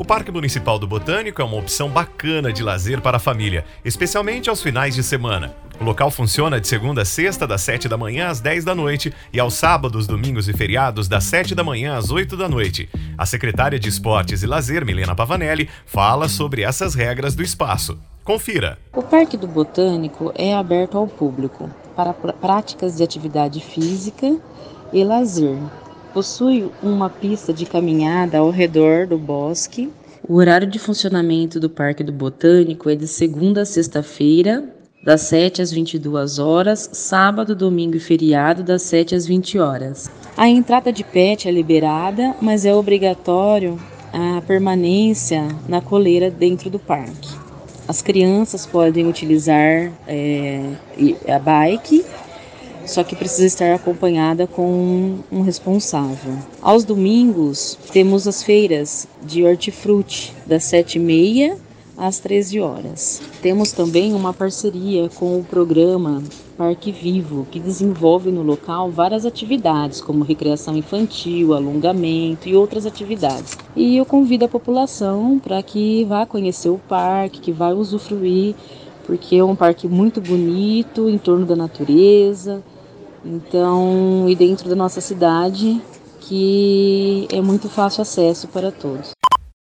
O Parque Municipal do Botânico é uma opção bacana de lazer para a família, especialmente aos finais de semana. O local funciona de segunda a sexta, das 7 da manhã às 10 da noite, e aos sábados, domingos e feriados, das 7 da manhã às 8 da noite. A secretária de Esportes e Lazer, Milena Pavanelli, fala sobre essas regras do espaço. Confira. O Parque do Botânico é aberto ao público para práticas de atividade física e lazer. Possui uma pista de caminhada ao redor do bosque. O horário de funcionamento do Parque do Botânico é de segunda a sexta-feira, das 7 às 22 horas, sábado, domingo e feriado, das 7 às 20 horas. A entrada de pet é liberada, mas é obrigatório a permanência na coleira dentro do parque. As crianças podem utilizar é, a bike, só que precisa estar acompanhada com um responsável. Aos domingos, temos as feiras de hortifruti, das 7h30 às 13 horas. Temos também uma parceria com o programa Parque Vivo, que desenvolve no local várias atividades, como recreação infantil, alongamento e outras atividades. E eu convido a população para que vá conhecer o parque, que vá usufruir, porque é um parque muito bonito, em torno da natureza, então, e dentro da nossa cidade, que é muito fácil acesso para todos.